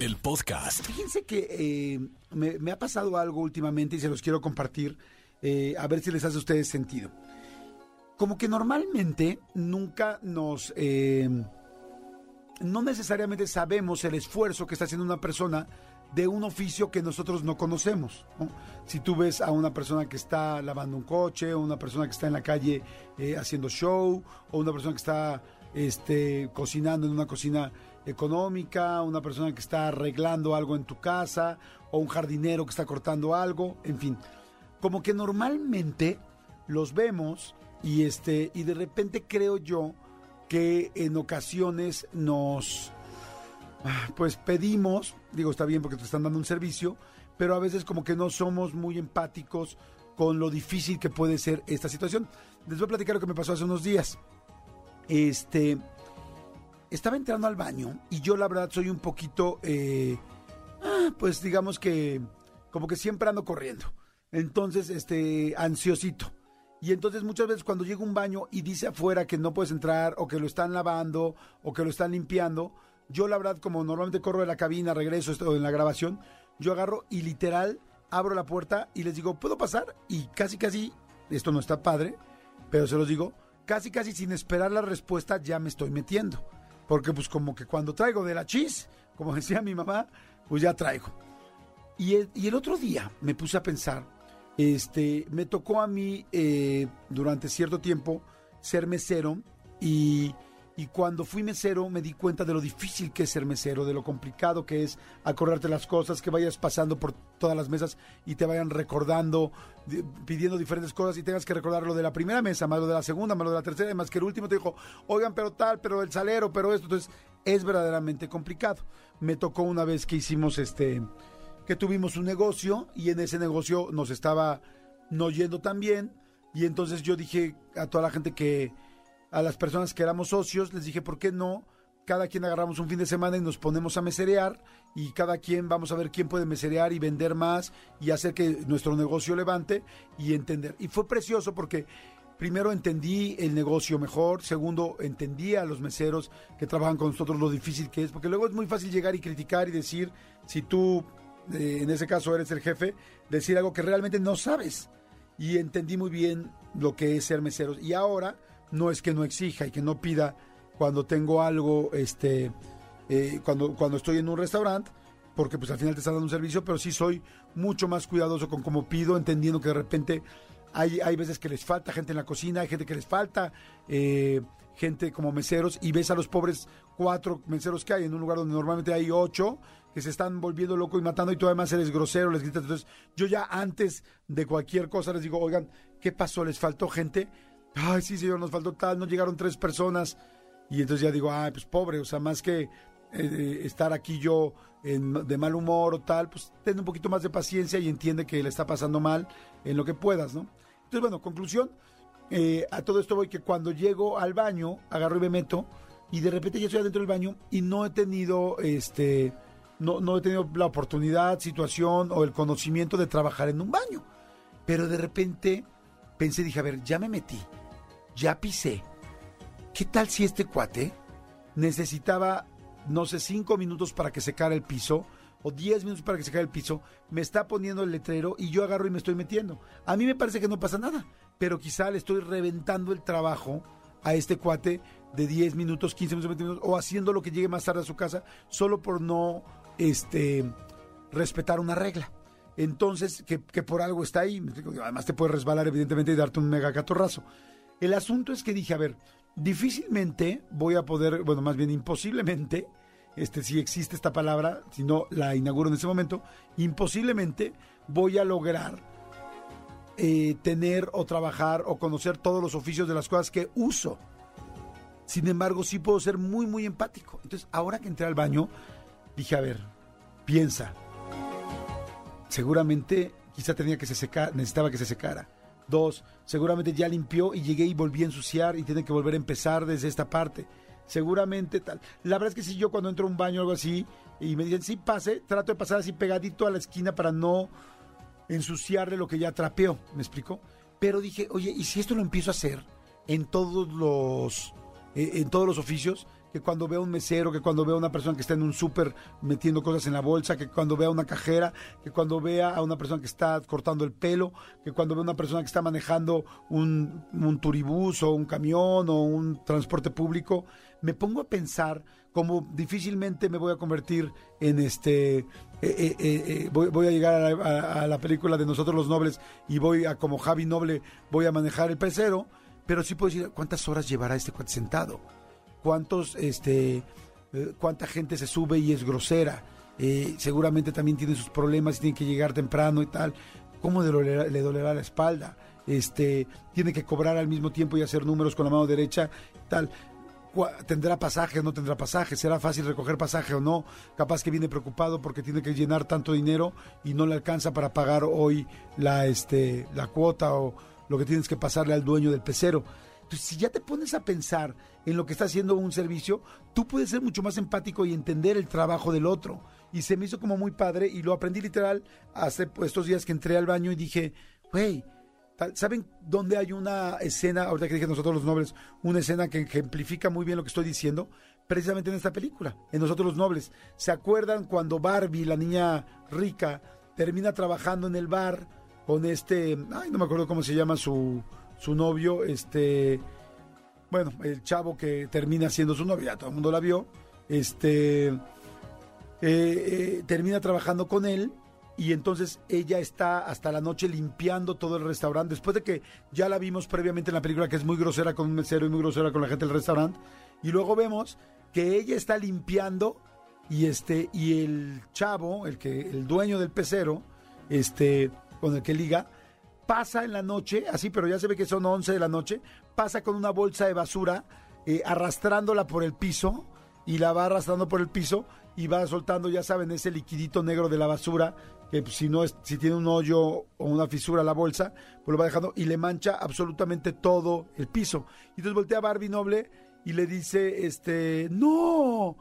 el podcast. Fíjense que eh, me, ha pasado algo últimamente y se los quiero compartir, eh, a ver si les hace a ustedes sentido. Como que normalmente nunca nos... eh, no necesariamente sabemos el esfuerzo que está haciendo una persona de un oficio que nosotros no conocemos. ¿no? Si tú ves a una persona que está lavando un coche, o una persona que está en la calle haciendo show, o una persona que está este, cocinando en una cocina económica, una persona que está arreglando algo en tu casa, o un jardinero que está cortando algo, en fin. Como que normalmente los vemos y este y de repente creo yo que en ocasiones nos pues pedimos, digo, está bien porque te están dando un servicio, pero a veces como que no somos muy empáticos con lo difícil que puede ser esta situación. Les voy a platicar lo que me pasó hace unos días. Este, estaba entrando al baño y yo la verdad soy un poquito, eh, ah, pues digamos que como que siempre ando corriendo. Entonces, este, ansiosito. Y entonces muchas veces cuando llega un baño y dice afuera que no puedes entrar o que lo están lavando o que lo están limpiando, yo la verdad como normalmente corro de la cabina, regreso esto en la grabación, yo agarro y literal abro la puerta y les digo, ¿puedo pasar? Y casi casi, esto no está padre, pero se los digo, casi casi sin esperar la respuesta ya me estoy metiendo. Porque pues como que cuando traigo de la chis, como decía mi mamá, pues ya traigo. Y el, otro día me puse a pensar, este, me tocó a mí eh, durante cierto tiempo ser mesero y, y cuando fui mesero me di cuenta de lo difícil que es ser mesero, de lo complicado que es acordarte las cosas, que vayas pasando por todas las mesas y te vayan recordando, di- pidiendo diferentes cosas y tengas que recordar lo de la primera mesa, más lo de la segunda, más lo de la tercera, y más que el último te dijo, oigan, pero tal, pero el salero, pero esto, entonces es verdaderamente complicado. Me tocó una vez que hicimos este que tuvimos un negocio y en ese negocio nos estaba no yendo tan bien y entonces yo dije a toda la gente que a las personas que éramos socios les dije por qué no cada quien agarramos un fin de semana y nos ponemos a meserear y cada quien vamos a ver quién puede meserear y vender más y hacer que nuestro negocio levante y entender y fue precioso porque primero entendí el negocio mejor, segundo entendí a los meseros que trabajan con nosotros lo difícil que es, porque luego es muy fácil llegar y criticar y decir, si tú, eh, en ese caso eres el jefe, decir algo que realmente no sabes. Y entendí muy bien lo que es ser meseros. Y ahora no es que no exija y que no pida cuando tengo algo, este, eh, cuando, cuando estoy en un restaurante, porque pues al final te están dando un servicio, pero sí soy mucho más cuidadoso con cómo pido, entendiendo que de repente hay, hay veces que les falta gente en la cocina, hay gente que les falta eh, gente como meseros y ves a los pobres cuatro meseros que hay en un lugar donde normalmente hay ocho que se están volviendo locos y matando y tú además eres grosero, les gritas. Entonces yo ya antes de cualquier cosa les digo, oigan, ¿qué pasó? ¿Les faltó gente? Ay, sí, señor, nos faltó tal, nos llegaron tres personas. Y entonces ya digo, ay, pues pobre, o sea, más que eh, estar aquí yo en- de mal humor o tal, pues ten un poquito más de paciencia y entiende que le está pasando mal en lo que puedas, ¿no? Entonces, bueno, conclusión, eh, a todo esto voy que cuando llego al baño, agarro y me meto y de repente ya estoy adentro del baño y no he tenido, este, no, no he tenido la oportunidad, situación o el conocimiento de trabajar en un baño. Pero de repente pensé, dije, a ver, ya me metí, ya pisé. ¿Qué tal si este cuate necesitaba, no sé, cinco minutos para que secara el piso o diez minutos para que secara el piso? Me está poniendo el letrero y yo agarro y me estoy metiendo. A mí me parece que no pasa nada, pero quizá le estoy reventando el trabajo a este cuate de 10 minutos, 15 minutos, 20 minutos, o haciendo lo que llegue más tarde a su casa, solo por no este, respetar una regla. Entonces, que, por algo está ahí. Además, te puede resbalar, evidentemente, y darte un mega catorrazo. El asunto es que dije, a ver, difícilmente voy a poder, bueno, más bien imposiblemente, este, si existe esta palabra, si no la inauguro en ese momento, imposiblemente voy a lograr eh, tener o trabajar o conocer todos los oficios de las cosas que uso. Sin embargo, sí puedo ser muy, muy empático. Entonces, ahora que entré al baño, dije, a ver, piensa. Seguramente quizá tenía que se secar, necesitaba que se secara. Dos, seguramente ya limpió y llegué y volví a ensuciar y tiene que volver a empezar desde esta parte. Seguramente tal. La verdad es que si yo cuando entro a un baño o algo así y me dicen, sí, pase, trato de pasar así pegadito a la esquina para no ensuciarle lo que ya trapeó, ¿me explico? Pero dije, oye, ¿y si esto lo empiezo a hacer en todos los, eh, en todos los oficios? Que cuando vea un mesero, que cuando vea una persona que está en un súper metiendo cosas en la bolsa, que cuando vea una cajera, que cuando vea a una persona que está cortando el pelo, que cuando vea una persona que está manejando un, turibús o un camión o un transporte público, me pongo a pensar cómo difícilmente me voy a convertir en este... Eh, eh, eh, voy, a llegar a la, película de Nosotros los Nobles y voy a, como Javi Noble, voy a manejar el pecero, pero sí puedo decir cuántas horas llevará este cuate sentado cuántos, este, eh, cuánta gente se sube y es grosera. Eh, seguramente también tiene sus problemas y tiene que llegar temprano y tal. ¿Cómo le dolerá, le dolerá la espalda? Este, tiene que cobrar al mismo tiempo y hacer números con la mano derecha, tal. ¿Tendrá pasaje o no tendrá pasaje? ¿Será fácil recoger pasaje o no? Capaz que viene preocupado porque tiene que llenar tanto dinero y no le alcanza para pagar hoy la, este, la cuota o lo que tienes que pasarle al dueño del pecero. Entonces, si ya te pones a pensar en lo que está haciendo un servicio, tú puedes ser mucho más empático y entender el trabajo del otro. Y se me hizo como muy padre y lo aprendí literal hace pues, estos días que entré al baño y dije, güey, ¿saben dónde hay una escena, ahorita que dije nosotros los nobles, una escena que ejemplifica muy bien lo que estoy diciendo? Precisamente en esta película, en Nosotros los Nobles. ¿Se acuerdan cuando Barbie, la niña rica, termina trabajando en el bar con este, ay, no me acuerdo cómo se llama su, su novio, este, bueno, el chavo que termina siendo su novio, ya todo el mundo la vio, este, eh, eh, termina trabajando con él y entonces ella está hasta la noche limpiando todo el restaurante, después de que ya la vimos previamente en la película que es muy grosera con un mesero y muy grosera con la gente del restaurante, y luego vemos que ella está limpiando y este y el chavo, el que el dueño del pecero, este con el que liga, pasa en la noche, así, pero ya se ve que son 11 de la noche, pasa con una bolsa de basura, eh, arrastrándola por el piso, y la va arrastrando por el piso, y va soltando, ya saben, ese liquidito negro de la basura, que pues, si no es, si tiene un hoyo o una fisura la bolsa, pues lo va dejando, y le mancha absolutamente todo el piso. Y entonces voltea a Barbie Noble y le dice, este, no,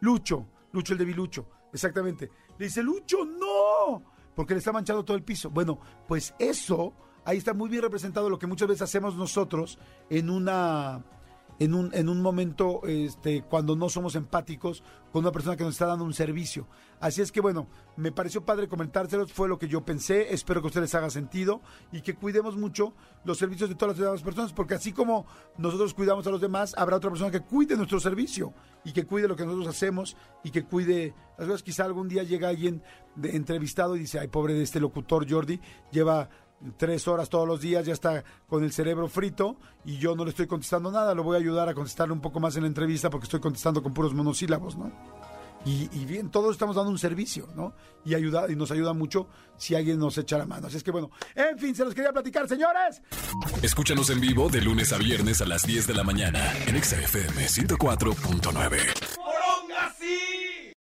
Lucho, Lucho el de Bilucho, exactamente. Le dice, Lucho, no porque le está manchado todo el piso. Bueno, pues eso, ahí está muy bien representado lo que muchas veces hacemos nosotros en una en un, en un momento este, cuando no somos empáticos con una persona que nos está dando un servicio. Así es que bueno, me pareció padre comentárselos, fue lo que yo pensé, espero que a ustedes haga sentido y que cuidemos mucho los servicios de todas las personas, porque así como nosotros cuidamos a los demás, habrá otra persona que cuide nuestro servicio y que cuide lo que nosotros hacemos y que cuide las cosas. Quizá algún día llega alguien de, entrevistado y dice, ay, pobre de este locutor Jordi, lleva tres horas todos los días, ya está con el cerebro frito y yo no le estoy contestando nada, lo voy a ayudar a contestarle un poco más en la entrevista porque estoy contestando con puros monosílabos, ¿no? Y, bien, todos estamos dando un servicio, ¿no? Y, ayuda, y nos ayuda mucho si alguien nos echa la mano. Así es que bueno, en fin, se los quería platicar, señores. Escúchanos en vivo de lunes a viernes a las 10 de la mañana en XFM 104.9.